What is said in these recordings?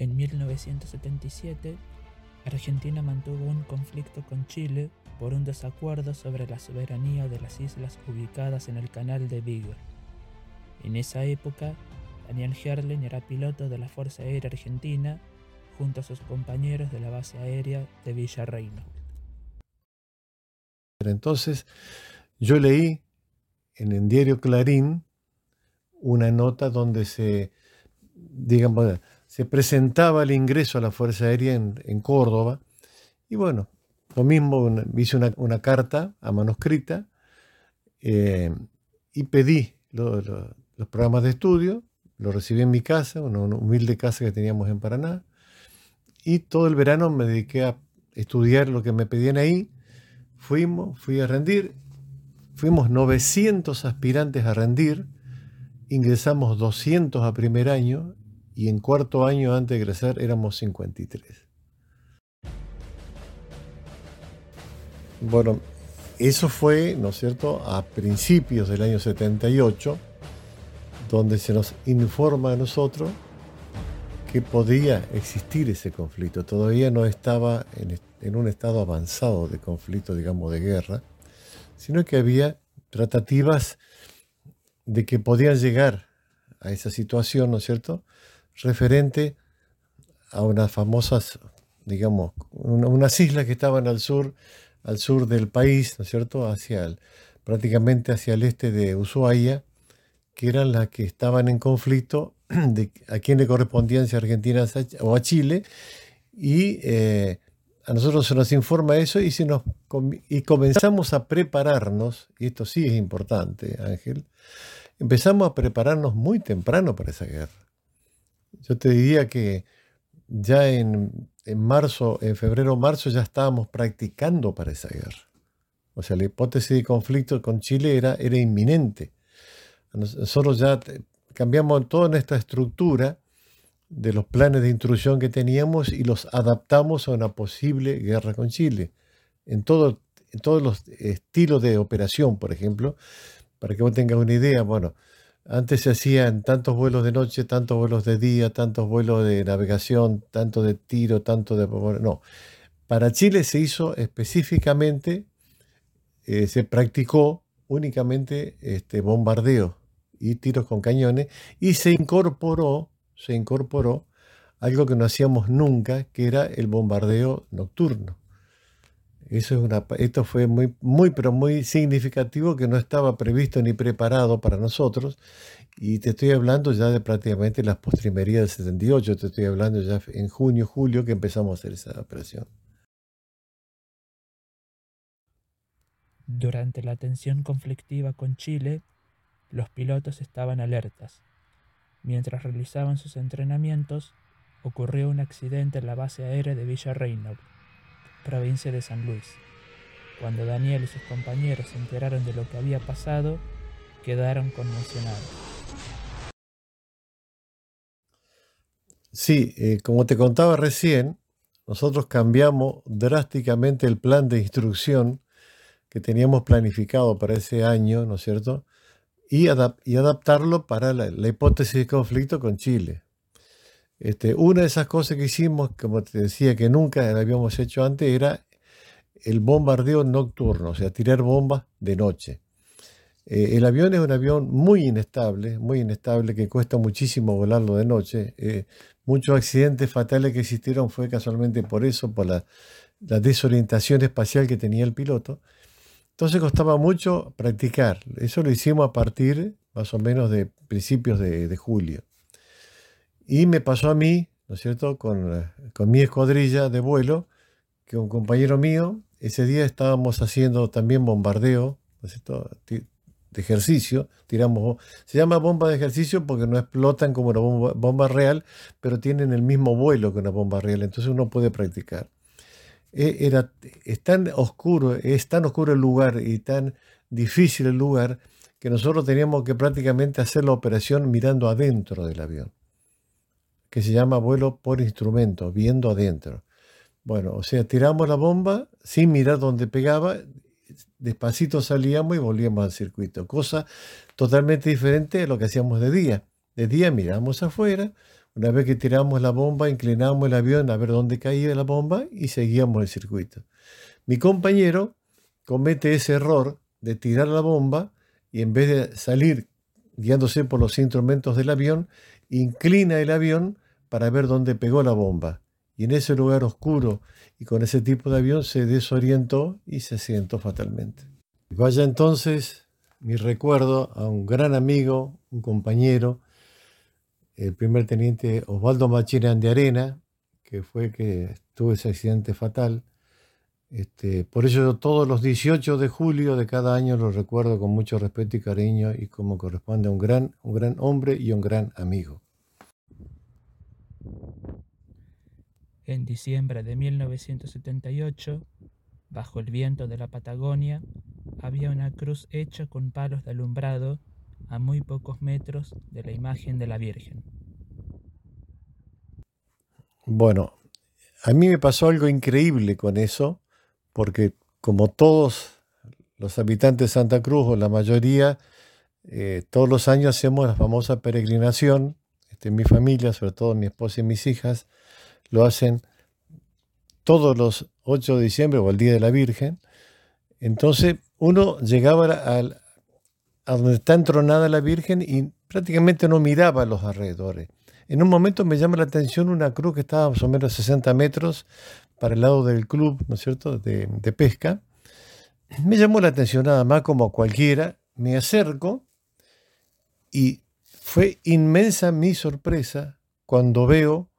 En 1977, Argentina mantuvo un conflicto con Chile por un desacuerdo sobre la soberanía de las islas ubicadas en el canal de Beagle. En esa época, Daniel Herlen era piloto de la Fuerza Aérea Argentina junto a sus compañeros de la base aérea de Villarreino. Entonces, yo leí en el diario Clarín una nota donde se, digamos, se presentaba el ingreso a la Fuerza Aérea en, Córdoba. Y bueno, lo mismo, hice una, carta a manuscrita eh, y pedí los programas de estudio, lo recibí en mi casa, una, humilde casa que teníamos en Paraná, y todo el verano me dediqué a estudiar lo que me pedían ahí. Fuimos, fui a rendir, fuimos 900 aspirantes a rendir, ingresamos 200 a primer año y en cuarto año antes de egresar éramos 53. Bueno, eso fue, ¿no es cierto?, a principios del año 78, donde se nos informa a nosotros que podía existir ese conflicto. Todavía no estaba en, en un estado avanzado de conflicto, digamos, de guerra, sino que había tratativas de que podían llegar a esa situación, ¿no es cierto?, referente a unas famosas, digamos, unas islas que estaban al sur, al sur del país, ¿no es cierto?, hacia el, prácticamente hacia el este de Ushuaia, que eran las que estaban en conflicto a quién le correspondían, si a Argentina o a Chile, y eh, a nosotros se nos informa eso y, nos, y comenzamos a prepararnos, y esto sí es importante, Ángel, empezamos a prepararnos muy temprano para esa guerra. Yo te diría que ya en, marzo, en febrero marzo, ya estábamos practicando para esa guerra. O sea, la hipótesis de conflicto con Chile era, era inminente. Nosotros ya cambiamos toda nuestra estructura de los planes de intrusión que teníamos y los adaptamos a una posible guerra con Chile. En, todo, en todos los estilos de operación, por ejemplo, para que vos tengas una idea, bueno, antes se hacían tantos vuelos de noche, tantos vuelos de día, tantos vuelos de navegación, tanto de tiro, tanto de... No, para Chile se hizo específicamente, eh, se practicó únicamente este, bombardeo y tiros con cañones y se incorporó, se incorporó algo que no hacíamos nunca, que era el bombardeo nocturno. Eso es una, esto fue muy, muy, pero muy significativo que no estaba previsto ni preparado para nosotros. Y te estoy hablando ya de prácticamente las postrimerías del 78, te estoy hablando ya en junio, julio que empezamos a hacer esa operación. Durante la tensión conflictiva con Chile, los pilotos estaban alertas. Mientras realizaban sus entrenamientos, ocurrió un accidente en la base aérea de Villa Reynolds provincia de San Luis. Cuando Daniel y sus compañeros se enteraron de lo que había pasado, quedaron conmocionados. Sí, eh, como te contaba recién, nosotros cambiamos drásticamente el plan de instrucción que teníamos planificado para ese año, ¿no es cierto? Y, adaptarlo para la, hipótesis de conflicto con Chile. Este, una de esas cosas que hicimos, como te decía, que nunca habíamos hecho antes, era el bombardeo nocturno, o sea, tirar bombas de noche. Eh, el avión es un avión muy inestable, muy inestable, que cuesta muchísimo volarlo de noche. Eh, muchos accidentes fatales que existieron fue casualmente por eso, por la, desorientación espacial que tenía el piloto. Entonces costaba mucho practicar. Eso lo hicimos a partir más o menos de principios de julio. Y me pasó a mí, ¿no es cierto?, con, mi escuadrilla de vuelo, que un compañero mío, ese día estábamos haciendo también bombardeo, ¿no es cierto?, de ejercicio, tiramos, se llama bomba de ejercicio porque no explotan como una bomba, real, pero tienen el mismo vuelo que una bomba real, entonces uno puede practicar. E, era, es tan oscuro, es tan oscuro el lugar y tan difícil el lugar que nosotros teníamos que prácticamente hacer la operación mirando adentro del avión que se llama vuelo por instrumento, viendo adentro. Bueno, o sea, tiramos la bomba sin mirar dónde pegaba, despacito salíamos y volvíamos al circuito, cosa totalmente diferente de lo que hacíamos de día. De día miramos afuera, Una vez que tiramos la bomba, inclinamos el avión a ver dónde caía la bomba y seguíamos el circuito. Mi compañero comete ese error de tirar la bomba y en vez de salir guiándose por los instrumentos del avión, inclina el avión para ver dónde pegó la bomba. Y en ese lugar oscuro y con ese tipo de avión se desorientó y se accidentó fatalmente. Vaya entonces mi recuerdo a un gran amigo, un compañero, el primer teniente Osvaldo Machirán de Arena, que fue que tuvo ese accidente fatal. Este, por eso todos los 18 de julio de cada año lo recuerdo con mucho respeto y cariño y como corresponde a un gran, un gran hombre y un gran amigo. En diciembre de 1978, bajo el viento de la Patagonia, había una cruz hecha con palos de alumbrado a muy pocos metros de la imagen de la Virgen. Bueno, a mí me pasó algo increíble con eso, porque como todos los habitantes de Santa Cruz, o la mayoría, eh, todos los años hacemos la famosa peregrinación, este, mi familia, sobre todo mi esposa y mis hijas, lo hacen todos los 8 de diciembre o el Día de la Virgen. Entonces uno llegaba al, a donde está entronada la Virgen y prácticamente no miraba a los alrededores. En un momento me llama la atención una cruz que estaba más o menos a 60 metros para el lado del club, ¿no es cierto?, de, de pesca. Me llamó la atención nada más como cualquiera. Me acerco y fue inmensa mi sorpresa cuando veo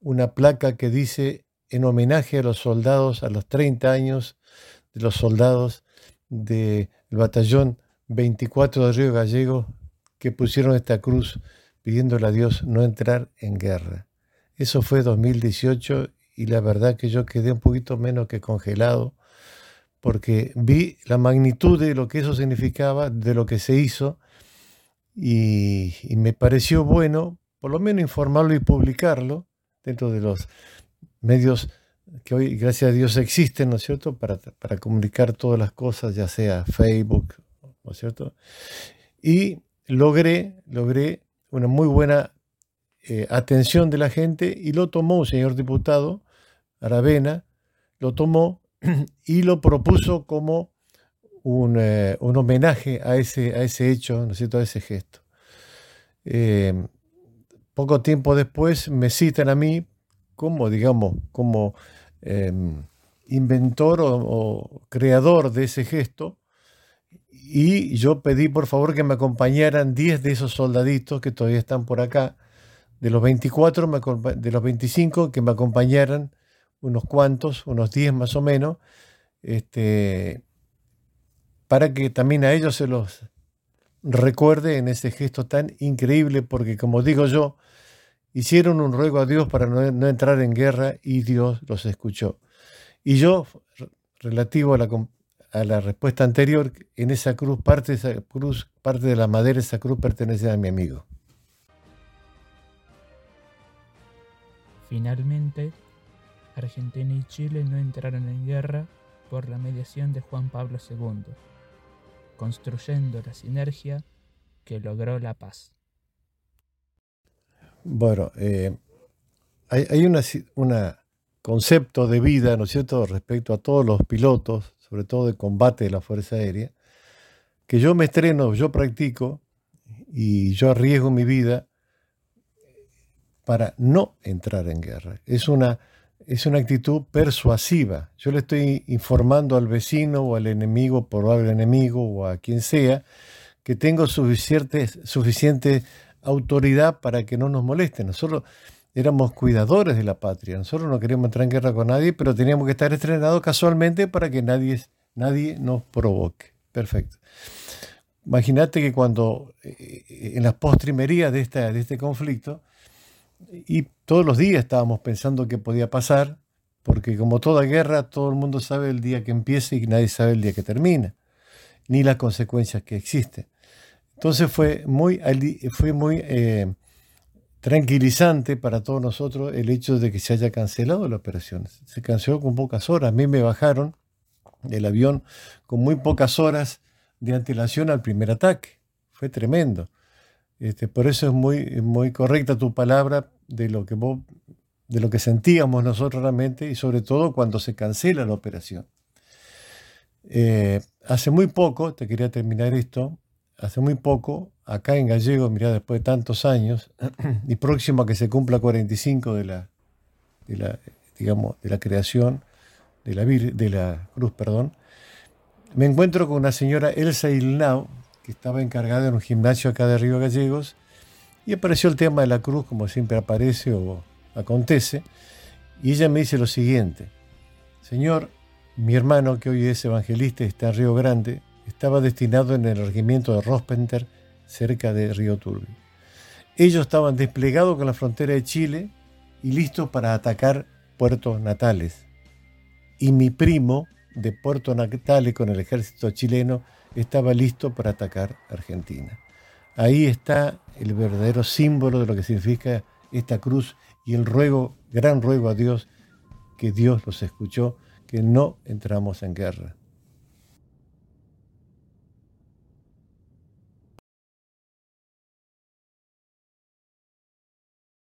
una placa que dice en homenaje a los soldados, a los 30 años de los soldados del batallón 24 de Río Gallego que pusieron esta cruz pidiéndole a Dios no entrar en guerra. Eso fue 2018 y la verdad que yo quedé un poquito menos que congelado porque vi la magnitud de lo que eso significaba, de lo que se hizo y, me pareció bueno por lo menos informarlo y publicarlo dentro de los medios que hoy, gracias a Dios, existen, ¿no es cierto?, para, para comunicar todas las cosas, ya sea Facebook, ¿no es cierto? Y logré, logré una muy buena eh, atención de la gente y lo tomó un señor diputado, Aravena, lo tomó y lo propuso como un, eh, homenaje a ese, a ese hecho, ¿no es cierto?, a ese gesto. Eh, poco tiempo después me citan a mí como, digamos, como em, inventor o, creador de ese gesto. Y yo pedí por favor que me acompañaran 10 de esos soldaditos que todavía están por acá, de los 24, de los 25, que me acompañaran unos cuantos, unos 10 más o menos, este, para que también a ellos se los recuerde en ese gesto tan increíble, porque como digo yo, hicieron un ruego a Dios para no, entrar en guerra y Dios los escuchó. Y yo, relativo a la, a la respuesta anterior, en esa cruz, parte de esa cruz, parte de la madera de esa cruz pertenece a mi amigo. Finalmente, Argentina y Chile no entraron en guerra por la mediación de Juan Pablo II, construyendo la sinergia que logró la paz. Bueno, eh, hay, un concepto de vida, ¿no es cierto?, respecto a todos los pilotos, sobre todo de combate de la Fuerza Aérea, que yo me estreno, yo practico y yo arriesgo mi vida para no entrar en guerra. Es una, es una actitud persuasiva. Yo le estoy informando al vecino o al enemigo, probable enemigo o a quien sea, que tengo suficiente, suficiente autoridad para que no nos molesten. Nosotros éramos cuidadores de la patria. Nosotros no queríamos entrar en guerra con nadie, pero teníamos que estar estrenados casualmente para que nadie, nadie nos provoque. Perfecto. Imagínate que cuando eh, en las postrimerías de, esta, de este conflicto, y todos los días estábamos pensando qué podía pasar, porque como toda guerra, todo el mundo sabe el día que empieza y nadie sabe el día que termina, ni las consecuencias que existen. Entonces fue muy, fue muy eh, tranquilizante para todos nosotros el hecho de que se haya cancelado la operación. Se canceló con pocas horas. A mí me bajaron del avión con muy pocas horas de antelación al primer ataque. Fue tremendo. Este, por eso es muy, muy correcta tu palabra de lo que de lo que sentíamos nosotros realmente y sobre todo cuando se cancela la operación. Eh, hace muy poco, te quería terminar esto, hace muy poco, acá en Gallego, mira, después de tantos años, y próximo a que se cumpla 45 de la, de la, digamos, de la creación de la, de la cruz, perdón, me encuentro con una señora Elsa Ilnau, que estaba encargada en un gimnasio acá de Río Gallegos, y apareció el tema de la cruz, como siempre aparece o acontece, y ella me dice lo siguiente, Señor, mi hermano, que hoy es evangelista y está en Río Grande, estaba destinado en el regimiento de Rospenter, cerca de Río Turbio. Ellos estaban desplegados con la frontera de Chile y listos para atacar puertos natales. Y mi primo de Puerto Natales con el ejército chileno estaba listo para atacar Argentina. Ahí está el verdadero símbolo de lo que significa esta cruz y el ruego, gran ruego a Dios, que Dios los escuchó, que no entramos en guerra.